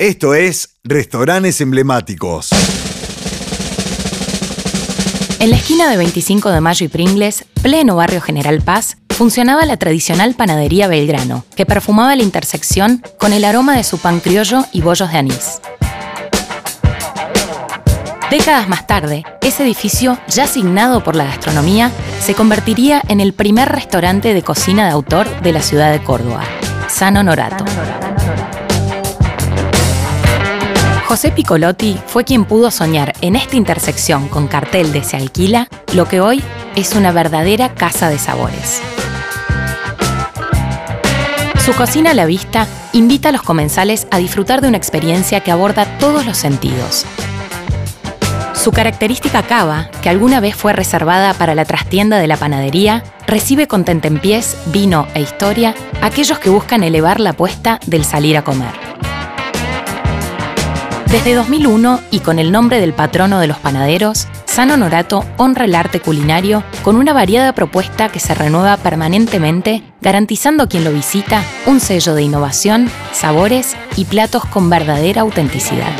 Esto es Restaurantes Emblemáticos. En la esquina de 25 de Mayo y Pringles, pleno barrio General Paz, funcionaba la tradicional panadería Belgrano, que perfumaba la intersección con el aroma de su pan criollo y bollos de anís. Décadas más tarde, ese edificio, ya asignado por la gastronomía, se convertiría en el primer restaurante de cocina de autor de la ciudad de Córdoba, San Honorato. José Piccolotti fue quien pudo soñar en esta intersección con cartel de Se alquila lo que hoy es una verdadera casa de sabores. Su cocina a la vista invita a los comensales a disfrutar de una experiencia que aborda todos los sentidos. Su característica cava, que alguna vez fue reservada para la trastienda de la panadería, recibe con tentempiés, vino e historia aquellos que buscan elevar la apuesta del salir a comer. Desde 2001 y con el nombre del patrono de los panaderos, San Honorato honra el arte culinario con una variada propuesta que se renueva permanentemente, garantizando a quien lo visita un sello de innovación, sabores y platos con verdadera autenticidad.